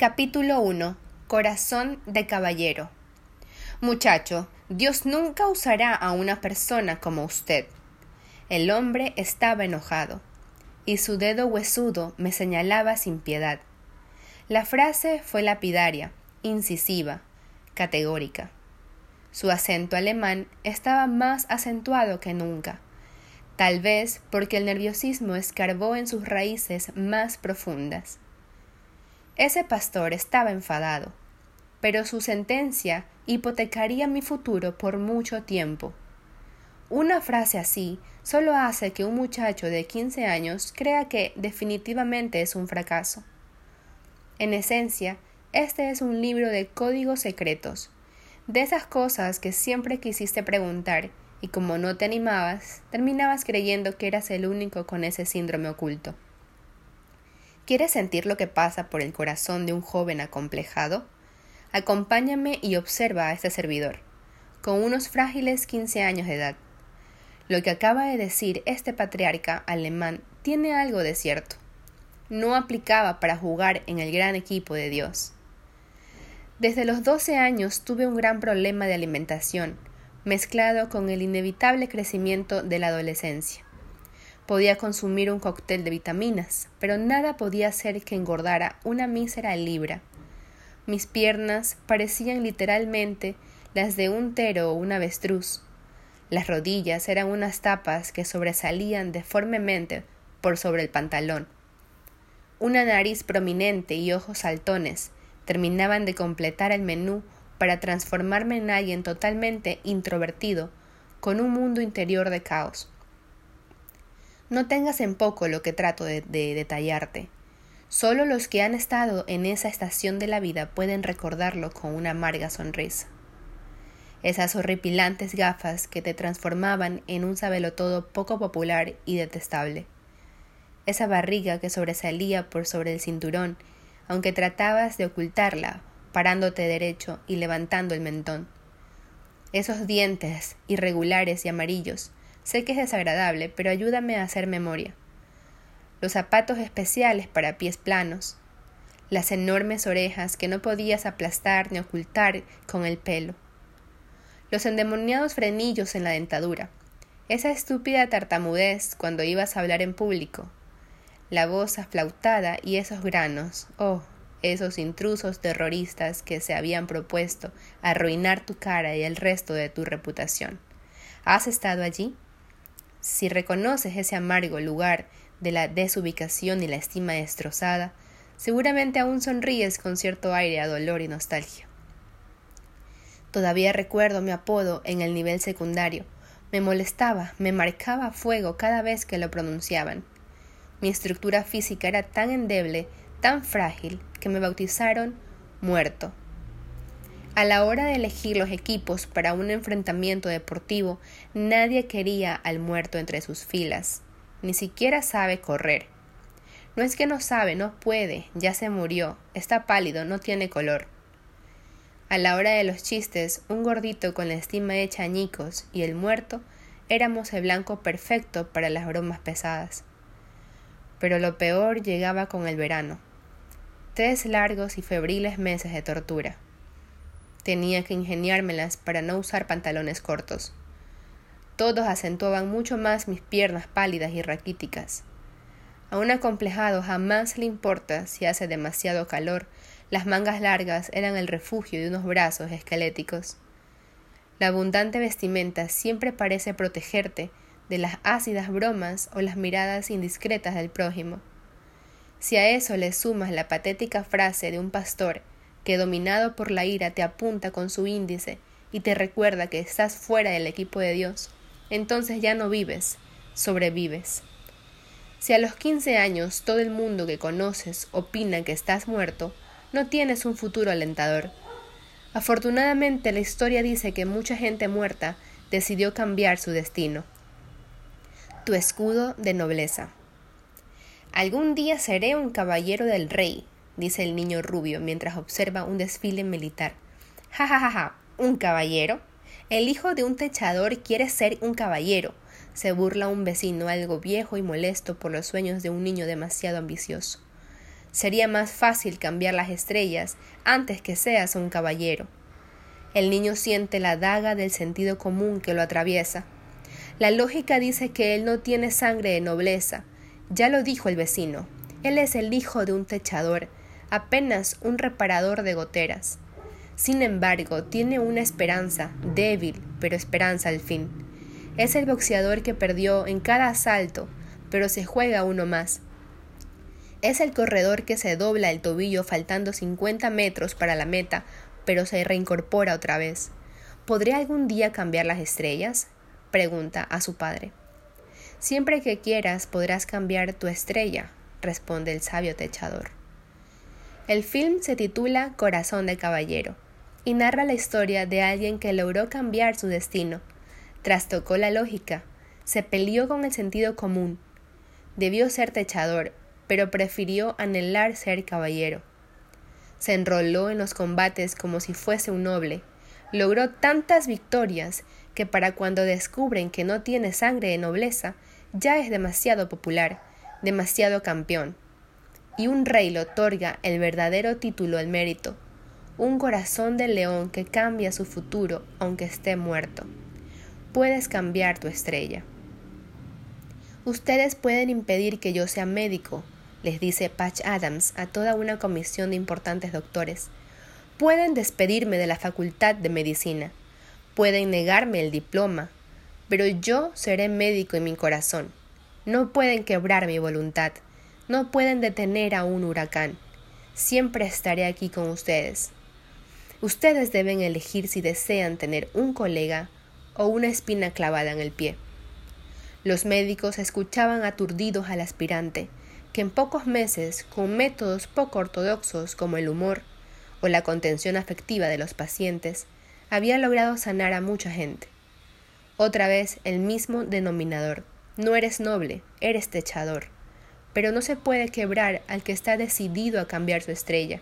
Capítulo 1. Corazón de caballero. Muchacho, Dios nunca usará a una persona como usted. El hombre estaba enojado, y su dedo huesudo me señalaba sin piedad. La frase fue lapidaria, incisiva, categórica. Su acento alemán estaba más acentuado que nunca, tal vez porque el nerviosismo escarbó en sus raíces más profundas. Ese pastor estaba enfadado, pero su sentencia hipotecaría mi futuro por mucho tiempo. Una frase así solo hace que un muchacho de quince años crea que definitivamente es un fracaso. En esencia, este es un libro de códigos secretos, de esas cosas que siempre quisiste preguntar y como no te animabas, terminabas creyendo que eras el único con ese síndrome oculto. ¿Quieres sentir lo que pasa por el corazón de un joven acomplejado? Acompáñame y observa a este servidor, con unos frágiles quince años de edad. Lo que acaba de decir este patriarca alemán tiene algo de cierto. No aplicaba para jugar en el gran equipo de Dios. Desde los doce años tuve un gran problema de alimentación, mezclado con el inevitable crecimiento de la adolescencia. Podía consumir un cóctel de vitaminas, pero nada podía hacer que engordara una mísera libra. Mis piernas parecían literalmente las de un tero o un avestruz. Las rodillas eran unas tapas que sobresalían deformemente por sobre el pantalón. Una nariz prominente y ojos saltones terminaban de completar el menú para transformarme en alguien totalmente introvertido, con un mundo interior de caos. No tengas en poco lo que trato de, detallarte. Solo los que han estado en esa estación de la vida pueden recordarlo con una amarga sonrisa. Esas horripilantes gafas que te transformaban en un sabelotodo poco popular y detestable. Esa barriga que sobresalía por sobre el cinturón, aunque tratabas de ocultarla, parándote derecho y levantando el mentón. Esos dientes irregulares y amarillos, Sé que es desagradable, pero ayúdame a hacer memoria. Los zapatos especiales para pies planos, las enormes orejas que no podías aplastar ni ocultar con el pelo, los endemoniados frenillos en la dentadura, esa estúpida tartamudez cuando ibas a hablar en público, la voz aflautada y esos granos, oh, esos intrusos terroristas que se habían propuesto arruinar tu cara y el resto de tu reputación. ¿Has estado allí? Si reconoces ese amargo lugar de la desubicación y la estima destrozada, seguramente aún sonríes con cierto aire a dolor y nostalgia. Todavía recuerdo mi apodo en el nivel secundario. Me molestaba, me marcaba fuego cada vez que lo pronunciaban. Mi estructura física era tan endeble, tan frágil, que me bautizaron muerto. A la hora de elegir los equipos para un enfrentamiento deportivo, nadie quería al muerto entre sus filas. Ni siquiera sabe correr. No es que no sabe, no puede, ya se murió, está pálido, no tiene color. A la hora de los chistes, un gordito con la estima hecha añicos y el muerto éramos el blanco perfecto para las bromas pesadas. Pero lo peor llegaba con el verano. Tres largos y febriles meses de tortura. Tenía que ingeniármelas para no usar pantalones cortos. Todos acentuaban mucho más mis piernas pálidas y raquíticas. A un acomplejado jamás le importa si hace demasiado calor, las mangas largas eran el refugio de unos brazos esqueléticos. La abundante vestimenta siempre parece protegerte de las ácidas bromas o las miradas indiscretas del prójimo. Si a eso le sumas la patética frase de un pastor que dominado por la ira te apunta con su índice y te recuerda que estás fuera del equipo de Dios, entonces ya no vives, sobrevives. Si a los quince años todo el mundo que conoces opina que estás muerto, no tienes un futuro alentador. Afortunadamente la historia dice que mucha gente muerta decidió cambiar su destino. Tu escudo de nobleza. Algún día seré un caballero del rey, dice el niño rubio mientras observa un desfile militar. Ja ja ja ja, ¿un caballero? El hijo de un techador quiere ser un caballero. Se burla un vecino algo viejo y molesto por los sueños de un niño demasiado ambicioso. Sería más fácil cambiar las estrellas antes que seas un caballero. El niño siente la daga del sentido común que lo atraviesa. La lógica dice que él no tiene sangre de nobleza. Ya lo dijo el vecino. Él es el hijo de un techador, apenas un reparador de goteras. Sin embargo, tiene una esperanza, débil, pero esperanza al fin. Es el boxeador que perdió en cada asalto, pero se juega uno más. Es el corredor que se dobla el tobillo faltando 50 metros para la meta, pero se reincorpora otra vez. ¿Podré algún día cambiar las estrellas? pregunta a su padre. Siempre que quieras podrás cambiar tu estrella, responde el sabio techador. El film se titula Corazón de Caballero y narra la historia de alguien que logró cambiar su destino, trastocó la lógica, se peleó con el sentido común. Debió ser techador, pero prefirió anhelar ser caballero. Se enroló en los combates como si fuese un noble. Logró tantas victorias que para cuando descubren que no tiene sangre de nobleza, ya es demasiado popular, demasiado campeón. Y un rey le otorga el verdadero título al mérito, un corazón de león que cambia su futuro aunque esté muerto. Puedes cambiar tu estrella. Ustedes pueden impedir que yo sea médico, les dice Patch Adams a toda una comisión de importantes doctores. Pueden despedirme de la Facultad de Medicina, pueden negarme el diploma, pero yo seré médico en mi corazón. No pueden quebrar mi voluntad, no pueden detener a un huracán. Siempre estaré aquí con ustedes. Ustedes deben elegir si desean tener un colega o una espina clavada en el pie. Los médicos escuchaban aturdidos al aspirante, que en pocos meses, con métodos poco ortodoxos como el humor o la contención afectiva de los pacientes, había logrado sanar a mucha gente. Otra vez el mismo denominador. No eres noble, eres techador. Pero no se puede quebrar al que está decidido a cambiar su estrella.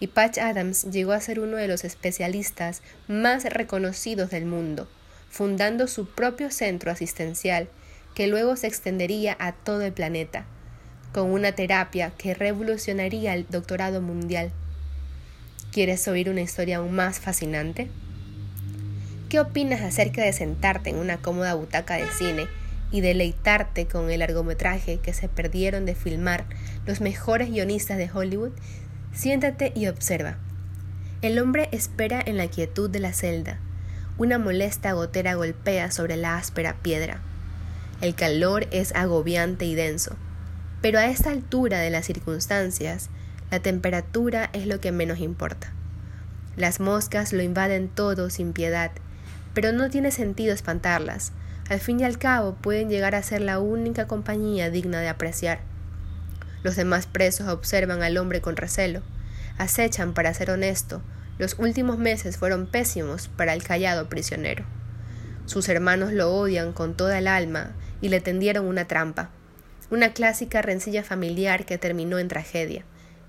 Y Patch Adams llegó a ser uno de los especialistas más reconocidos del mundo, fundando su propio centro asistencial, que luego se extendería a todo el planeta, con una terapia que revolucionaría el doctorado mundial. ¿Quieres oír una historia aún más fascinante? ¿Qué opinas acerca de sentarte en una cómoda butaca de cine y deleitarte con el largometraje que se perdieron de filmar los mejores guionistas de Hollywood? Siéntate y observa. El hombre espera en la quietud de la celda. Una molesta gotera golpea sobre la áspera piedra. El calor es agobiante y denso. Pero a esta altura de las circunstancias, la temperatura es lo que menos importa. Las moscas lo invaden todo sin piedad, pero no tiene sentido espantarlas. Al fin y al cabo pueden llegar a ser la única compañía digna de apreciar. Los demás presos observan al hombre con recelo. Acechan para ser honesto. Los últimos meses fueron pésimos para el callado prisionero. Sus hermanos lo odian con toda el alma y le tendieron una trampa una clásica rencilla familiar que terminó en tragedia,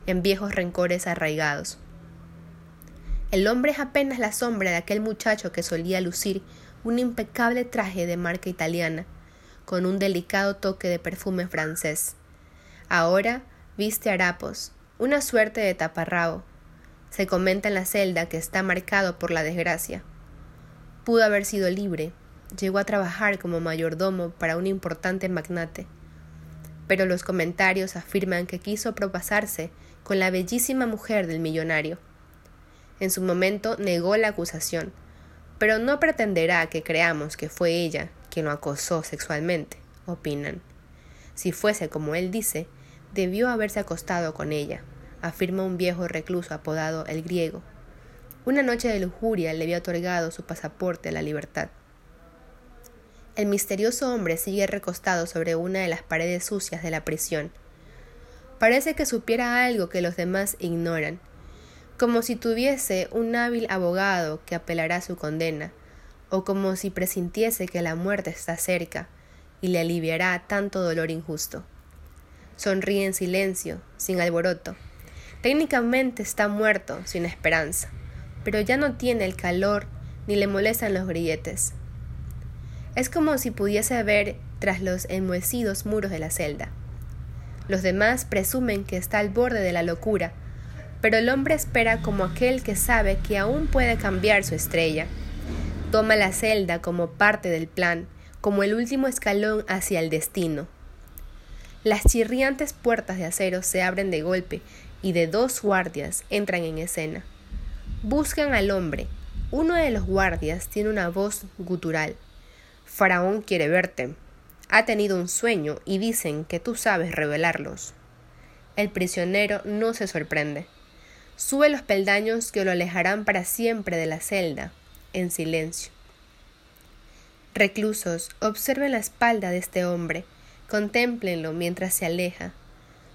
en viejos rencores arraigados. El hombre es apenas la sombra de aquel muchacho que solía lucir un impecable traje de marca italiana, con un delicado toque de perfume francés. Ahora viste harapos, una suerte de taparrabo. Se comenta en la celda que está marcado por la desgracia. Pudo haber sido libre, llegó a trabajar como mayordomo para un importante magnate pero los comentarios afirman que quiso propasarse con la bellísima mujer del millonario. En su momento negó la acusación, pero no pretenderá que creamos que fue ella quien lo acosó sexualmente, opinan. Si fuese como él dice, debió haberse acostado con ella, afirma un viejo recluso apodado el griego. Una noche de lujuria le había otorgado su pasaporte a la libertad. El misterioso hombre sigue recostado sobre una de las paredes sucias de la prisión. Parece que supiera algo que los demás ignoran, como si tuviese un hábil abogado que apelará su condena, o como si presintiese que la muerte está cerca y le aliviará tanto dolor injusto. Sonríe en silencio, sin alboroto. Técnicamente está muerto, sin esperanza, pero ya no tiene el calor ni le molestan los grilletes. Es como si pudiese ver tras los enmohecidos muros de la celda. Los demás presumen que está al borde de la locura, pero el hombre espera como aquel que sabe que aún puede cambiar su estrella. Toma la celda como parte del plan, como el último escalón hacia el destino. Las chirriantes puertas de acero se abren de golpe y de dos guardias entran en escena. Buscan al hombre. Uno de los guardias tiene una voz gutural. Faraón quiere verte. Ha tenido un sueño y dicen que tú sabes revelarlos. El prisionero no se sorprende. Sube los peldaños que lo alejarán para siempre de la celda, en silencio. Reclusos, observen la espalda de este hombre, contémplenlo mientras se aleja.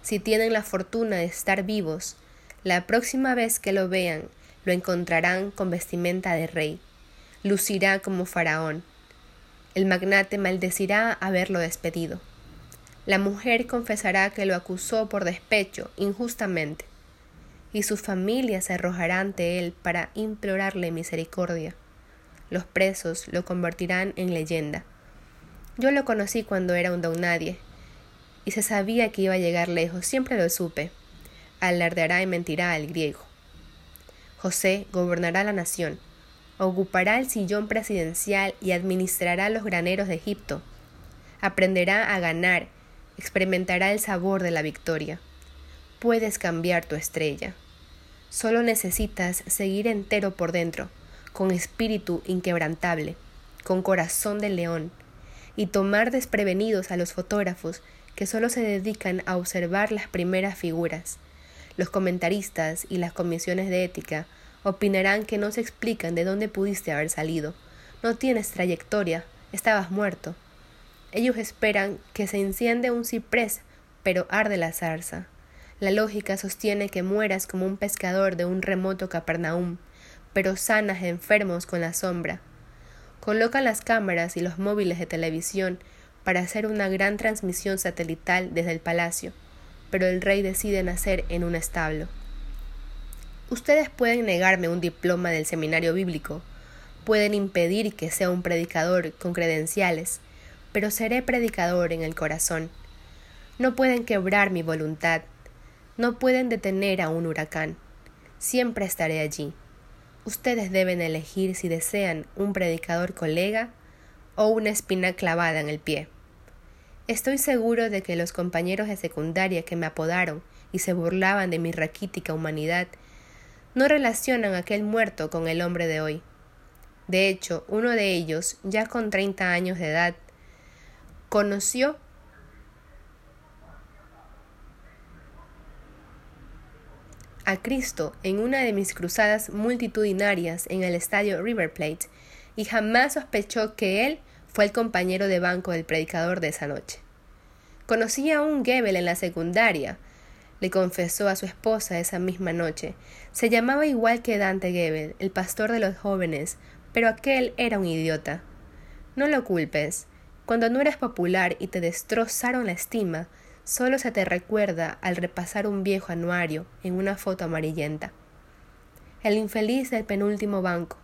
Si tienen la fortuna de estar vivos, la próxima vez que lo vean, lo encontrarán con vestimenta de rey. Lucirá como faraón, el magnate maldecirá haberlo despedido. La mujer confesará que lo acusó por despecho injustamente, y su familia se arrojará ante él para implorarle misericordia. Los presos lo convertirán en leyenda. Yo lo conocí cuando era un don nadie, y se sabía que iba a llegar lejos, siempre lo supe. Alardeará y mentirá al griego. José gobernará la nación, ocupará el sillón presidencial y administrará los graneros de Egipto. Aprenderá a ganar, experimentará el sabor de la victoria. Puedes cambiar tu estrella. Solo necesitas seguir entero por dentro, con espíritu inquebrantable, con corazón de león, y tomar desprevenidos a los fotógrafos que solo se dedican a observar las primeras figuras. Los comentaristas y las comisiones de ética Opinarán que no se explican de dónde pudiste haber salido. No tienes trayectoria, estabas muerto. Ellos esperan que se enciende un ciprés, pero arde la zarza. La lógica sostiene que mueras como un pescador de un remoto Capernaum, pero sanas enfermos con la sombra. Colocan las cámaras y los móviles de televisión para hacer una gran transmisión satelital desde el palacio, pero el rey decide nacer en un establo. Ustedes pueden negarme un diploma del seminario bíblico, pueden impedir que sea un predicador con credenciales, pero seré predicador en el corazón. No pueden quebrar mi voluntad, no pueden detener a un huracán. Siempre estaré allí. Ustedes deben elegir si desean un predicador colega o una espina clavada en el pie. Estoy seguro de que los compañeros de secundaria que me apodaron y se burlaban de mi raquítica humanidad no relacionan a aquel muerto con el hombre de hoy. De hecho, uno de ellos, ya con 30 años de edad, conoció a Cristo en una de mis cruzadas multitudinarias en el estadio River Plate y jamás sospechó que él fue el compañero de banco del predicador de esa noche. Conocí a un Gebel en la secundaria, le confesó a su esposa esa misma noche. Se llamaba igual que Dante Gebel, el pastor de los jóvenes, pero aquel era un idiota. No lo culpes. Cuando no eres popular y te destrozaron la estima, solo se te recuerda al repasar un viejo anuario en una foto amarillenta. El infeliz del penúltimo banco.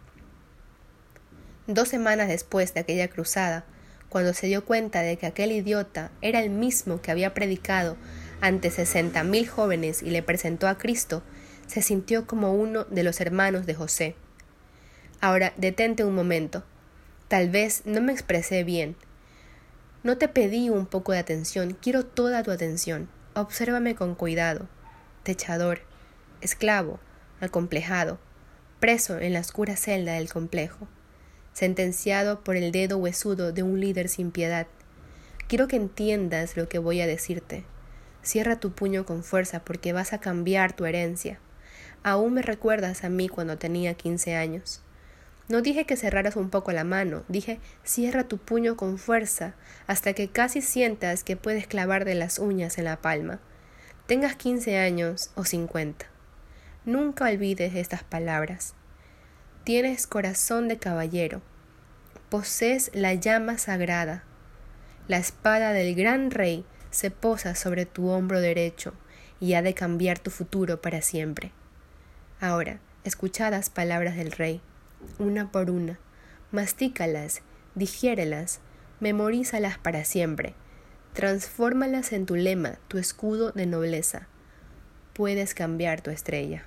Dos semanas después de aquella cruzada, cuando se dio cuenta de que aquel idiota era el mismo que había predicado ante sesenta mil jóvenes y le presentó a Cristo, se sintió como uno de los hermanos de José. Ahora, detente un momento. Tal vez no me expresé bien. No te pedí un poco de atención, quiero toda tu atención. Obsérvame con cuidado. Techador, esclavo, acomplejado, preso en la oscura celda del complejo, sentenciado por el dedo huesudo de un líder sin piedad. Quiero que entiendas lo que voy a decirte. Cierra tu puño con fuerza porque vas a cambiar tu herencia. Aún me recuerdas a mí cuando tenía quince años. No dije que cerraras un poco la mano, dije cierra tu puño con fuerza hasta que casi sientas que puedes clavar de las uñas en la palma. Tengas quince años o cincuenta. Nunca olvides estas palabras. Tienes corazón de caballero. Posees la llama sagrada. La espada del gran rey se posa sobre tu hombro derecho y ha de cambiar tu futuro para siempre. Ahora, escuchad las palabras del rey, una por una, mastícalas, digiérelas, memorízalas para siempre. Transfórmalas en tu lema, tu escudo de nobleza. Puedes cambiar tu estrella.